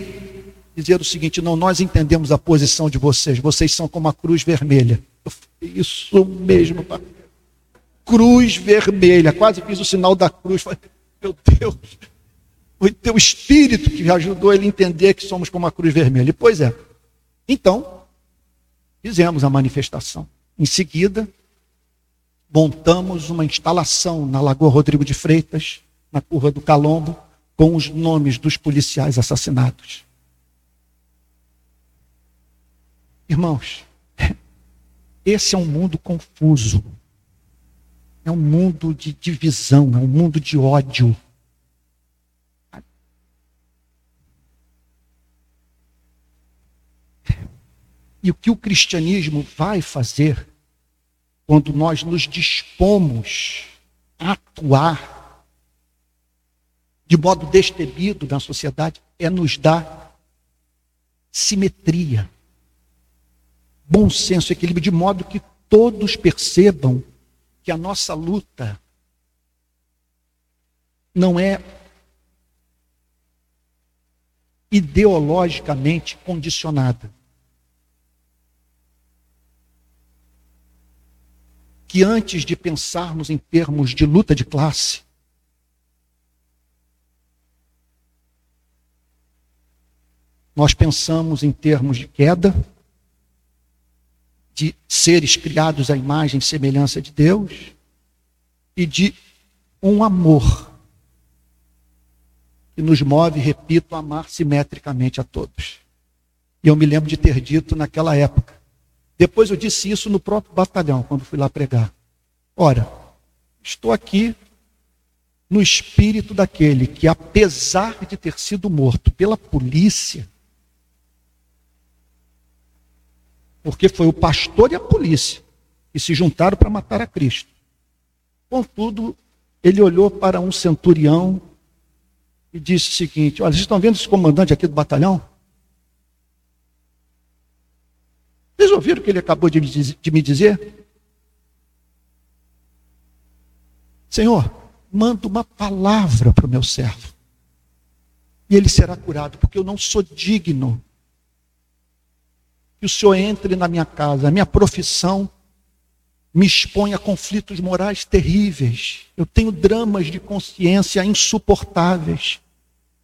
dizer o seguinte: não, nós entendemos a posição de vocês, vocês são como a cruz vermelha. Isso mesmo, cruz vermelha, quase fiz o sinal da cruz. Meu Deus, foi teu espírito que ajudou ele a entender que somos como a cruz vermelha. E, pois é, então, fizemos a manifestação. Em seguida, montamos uma instalação na Lagoa Rodrigo de Freitas, na curva do Calombo, com os nomes dos policiais assassinados. Irmãos, esse é um mundo confuso. É um mundo de divisão, é um mundo de ódio. E o que o cristianismo vai fazer quando nós nos dispomos a atuar de modo destemido na sociedade é nos dar simetria, bom senso, equilíbrio, de modo que todos percebam que a nossa luta não é ideologicamente condicionada. Que antes de pensarmos em termos de luta de classe, nós pensamos em termos de queda, de seres criados à imagem e semelhança de Deus e de um amor que nos move, repito, a amar simetricamente a todos. E eu me lembro de ter dito naquela época: depois eu disse isso no próprio batalhão, quando fui lá pregar. Ora, estou aqui no espírito daquele que, apesar de ter sido morto pela polícia, porque foi o pastor e a polícia que se juntaram para matar a Cristo. Contudo, ele olhou para um centurião e disse o seguinte: Olha, vocês estão vendo esse comandante aqui do batalhão? Vocês ouviram o que ele acabou de me dizer? Senhor, manda uma palavra para o meu servo. E ele será curado, porque eu não sou digno que o Senhor entre na minha casa. A minha profissão me expõe a conflitos morais terríveis. Eu tenho dramas de consciência insuportáveis.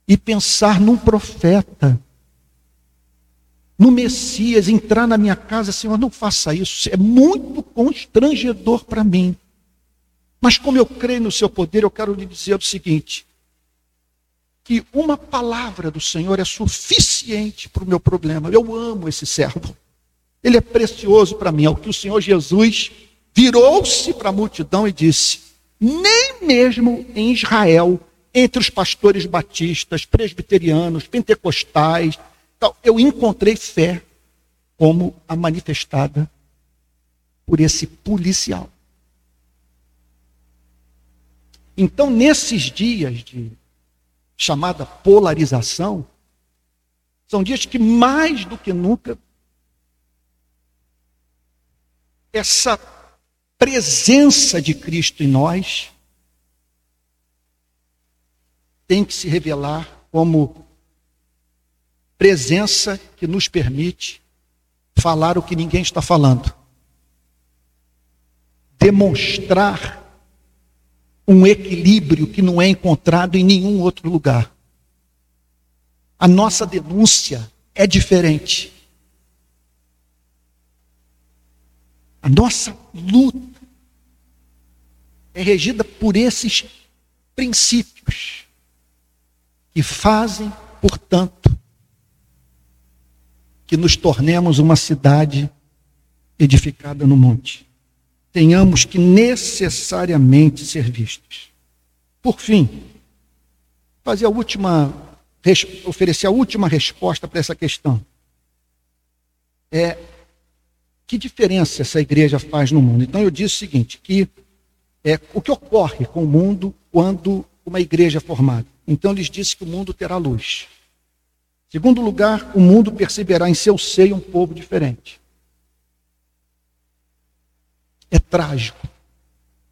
E pensar num profeta no Messias, entrar na minha casa, Senhor, não faça isso. É muito constrangedor para mim. Mas como eu creio no seu poder, eu quero lhe dizer o seguinte: que uma palavra do Senhor é suficiente para o meu problema. Eu amo esse servo. Ele é precioso para mim. É o que o Senhor Jesus virou-se para a multidão e disse: nem mesmo em Israel, entre os pastores batistas, presbiterianos, pentecostais, então, eu encontrei fé como a manifestada por esse policial. Então, nesses dias de chamada polarização, são dias que mais do que nunca essa presença de Cristo em nós tem que se revelar como presença que nos permite falar o que ninguém está falando. Demonstrar um equilíbrio que não é encontrado em nenhum outro lugar. A nossa denúncia é diferente. A nossa luta é regida por esses princípios que fazem, portanto, que nos tornemos uma cidade edificada no monte. Tenhamos que necessariamente ser vistos. Por fim, fazer a última, oferecer a última resposta para essa questão. É que diferença essa igreja faz no mundo? Então eu disse o seguinte, que é, o que ocorre com o mundo quando uma igreja é formada? Então lhes disse que o mundo terá luz. Segundo lugar, o mundo perceberá em seu seio um povo diferente. É trágico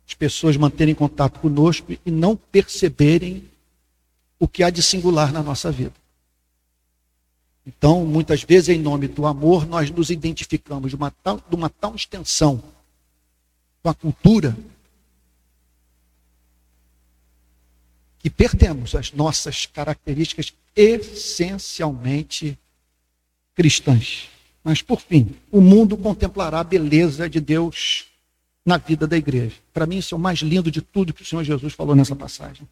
as pessoas manterem contato conosco e não perceberem o que há de singular na nossa vida. Então, muitas vezes, em nome do amor, nós nos identificamos de uma tal, de uma tal extensão com a cultura que perdemos as nossas características essencialmente cristãs. Mas, por fim, o mundo contemplará a beleza de Deus na vida da igreja. Para mim, isso é o mais lindo de tudo que o Senhor Jesus falou nessa passagem.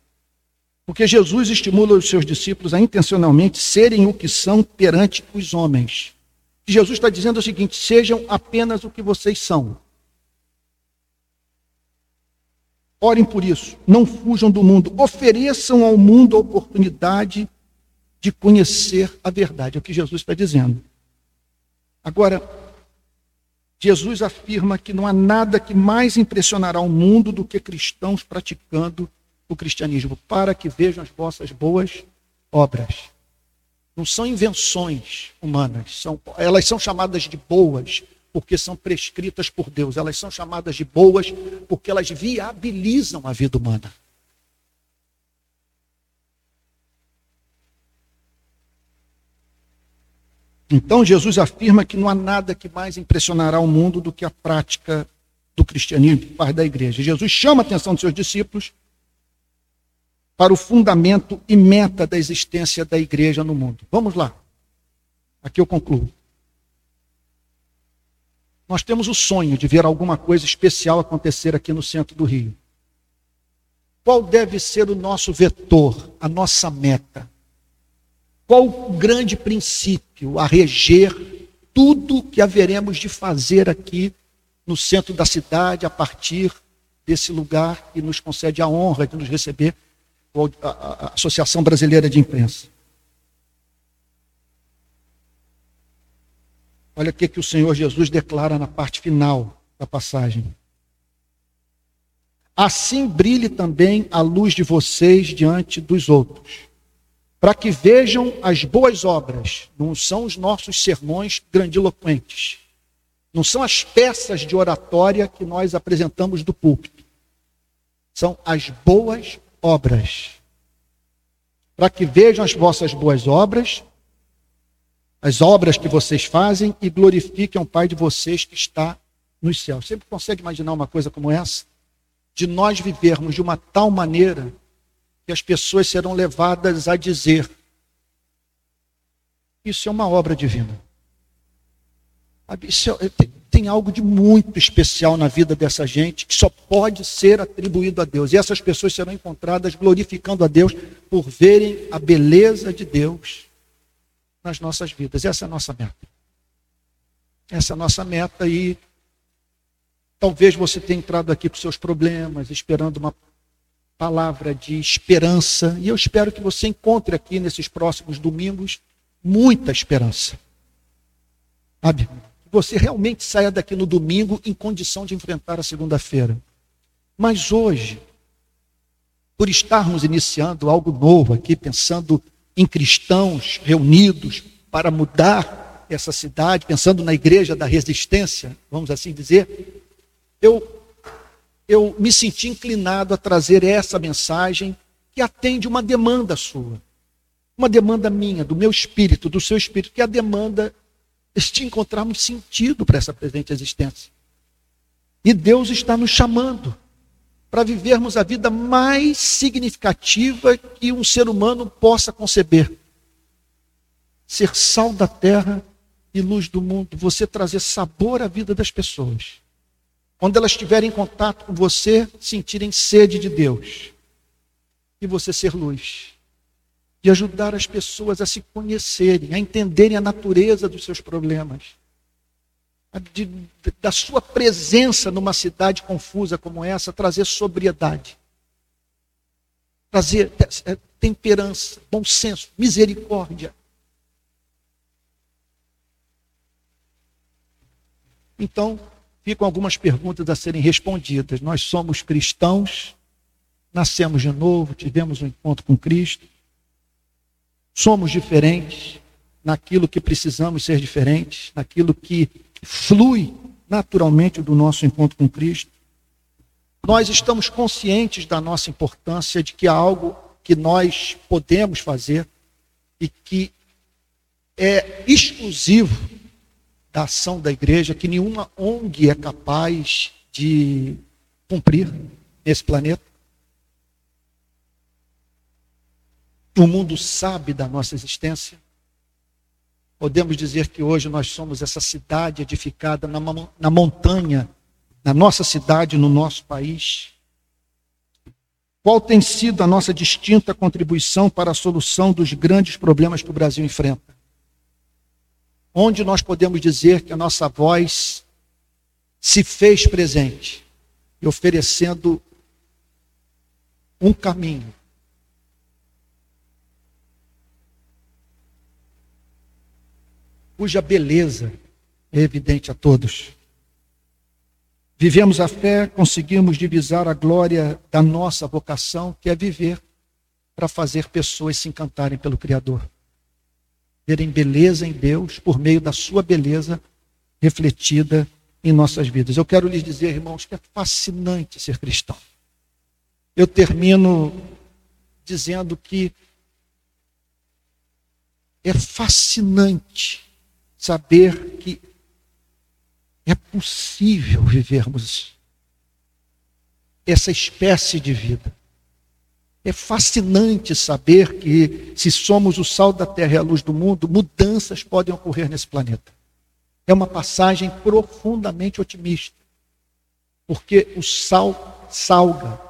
Porque Jesus estimula os seus discípulos a intencionalmente serem o que são perante os homens. Jesus está dizendo o seguinte: sejam apenas o que vocês são. Orem por isso, não fujam do mundo, ofereçam ao mundo a oportunidade de conhecer a verdade, é o que Jesus está dizendo. Agora, Jesus afirma que não há nada que mais impressionará o mundo do que cristãos praticando o cristianismo, para que vejam as vossas boas obras. Não são invenções humanas, são, elas são chamadas de boas porque são prescritas por Deus, elas são chamadas de boas porque elas viabilizam a vida humana. Então Jesus afirma que não há nada que mais impressionará o mundo do que a prática do cristianismo, parte da igreja. Jesus chama a atenção dos seus discípulos para o fundamento e meta da existência da igreja no mundo. Vamos lá. Aqui eu concluo. Nós temos o sonho de ver alguma coisa especial acontecer aqui no centro do Rio. Qual deve ser o nosso vetor, a nossa meta? Qual o grande princípio a reger tudo que haveremos de fazer aqui no centro da cidade, a partir desse lugar que nos concede a honra de nos receber a Associação Brasileira de Imprensa. Olha o que, que o Senhor Jesus declara na parte final da passagem. Assim brilhe também a luz de vocês diante dos outros, para que vejam as boas obras, não são os nossos sermões grandiloquentes, não são as peças de oratória que nós apresentamos do púlpito, são as boas obras. Para que vejam as vossas boas obras, as obras que vocês fazem e glorifiquem o Pai de vocês que está nos céus. Sempre consegue imaginar uma coisa como essa? De nós vivermos de uma tal maneira que as pessoas serão levadas a dizer: Isso é uma obra divina. É, tem algo de muito especial na vida dessa gente que só pode ser atribuído a Deus. E essas pessoas serão encontradas glorificando a Deus por verem a beleza de Deus nas nossas vidas. Essa é a nossa meta. Essa é a nossa meta e talvez você tenha entrado aqui com seus problemas, esperando uma palavra de esperança, e eu espero que você encontre aqui nesses próximos domingos muita esperança. Sabe? você realmente saia daqui no domingo em condição de enfrentar a segunda-feira. Mas hoje, por estarmos iniciando algo novo aqui, pensando em cristãos reunidos para mudar essa cidade, pensando na igreja da resistência, vamos assim dizer, eu, eu me senti inclinado a trazer essa mensagem que atende uma demanda sua. Uma demanda minha, do meu espírito, do seu espírito, que é a demanda de encontrarmos sentido para essa presente existência. E Deus está nos chamando para vivermos a vida mais significativa que um ser humano possa conceber. Ser sal da terra e luz do mundo, você trazer sabor à vida das pessoas. Quando elas estiverem em contato com você, sentirem sede de Deus. E você ser luz. E ajudar as pessoas a se conhecerem, a entenderem a natureza dos seus problemas de, da sua presença numa cidade confusa como essa, trazer sobriedade, trazer é, temperança, bom senso, misericórdia. Então, ficam algumas perguntas a serem respondidas. Nós somos cristãos, nascemos de novo, tivemos um encontro com Cristo, somos diferentes naquilo que precisamos ser diferentes, naquilo que flui naturalmente do nosso encontro com Cristo. Nós estamos conscientes da nossa importância, de que há algo que nós podemos fazer e que é exclusivo da ação da igreja, que nenhuma ONG é capaz de cumprir nesse planeta. O mundo sabe da nossa existência. Podemos dizer que hoje nós somos essa cidade edificada na, na montanha, na nossa cidade, no nosso país. Qual tem sido a nossa distinta contribuição para a solução dos grandes problemas que o Brasil enfrenta? Onde nós podemos dizer que a nossa voz se fez presente e oferecendo um caminho cuja beleza é evidente a todos. Vivemos a fé, conseguimos divisar a glória da nossa vocação, que é viver para fazer pessoas se encantarem pelo Criador. Verem beleza em Deus por meio da sua beleza refletida em nossas vidas. Eu quero lhes dizer, irmãos, que é fascinante ser cristão. Eu termino dizendo que é fascinante saber que é possível vivermos essa espécie de vida. É fascinante saber que, se somos o sal da terra e a luz do mundo, mudanças podem ocorrer nesse planeta. É uma passagem profundamente otimista, porque o sal salga.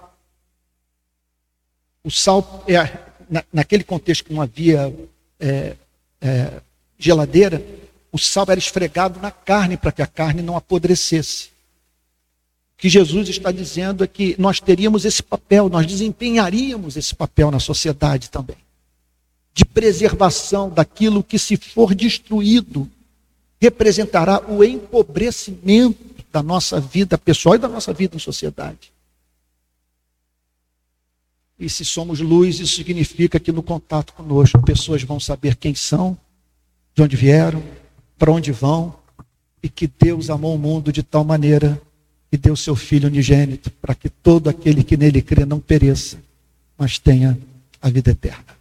O sal, é, na, naquele contexto que não havia é, é, geladeira, o sal era esfregado na carne para que a carne não apodrecesse. O que Jesus está dizendo é que nós teríamos esse papel, nós desempenharíamos esse papel na sociedade também, de preservação daquilo que, se for destruído, representará o empobrecimento da nossa vida pessoal e da nossa vida em sociedade. E se somos luz, isso significa que no contato conosco, pessoas vão saber quem são, de onde vieram, para onde vão, e que Deus amou o mundo de tal maneira que deu seu Filho unigênito, para que todo aquele que nele crê não pereça, mas tenha a vida eterna.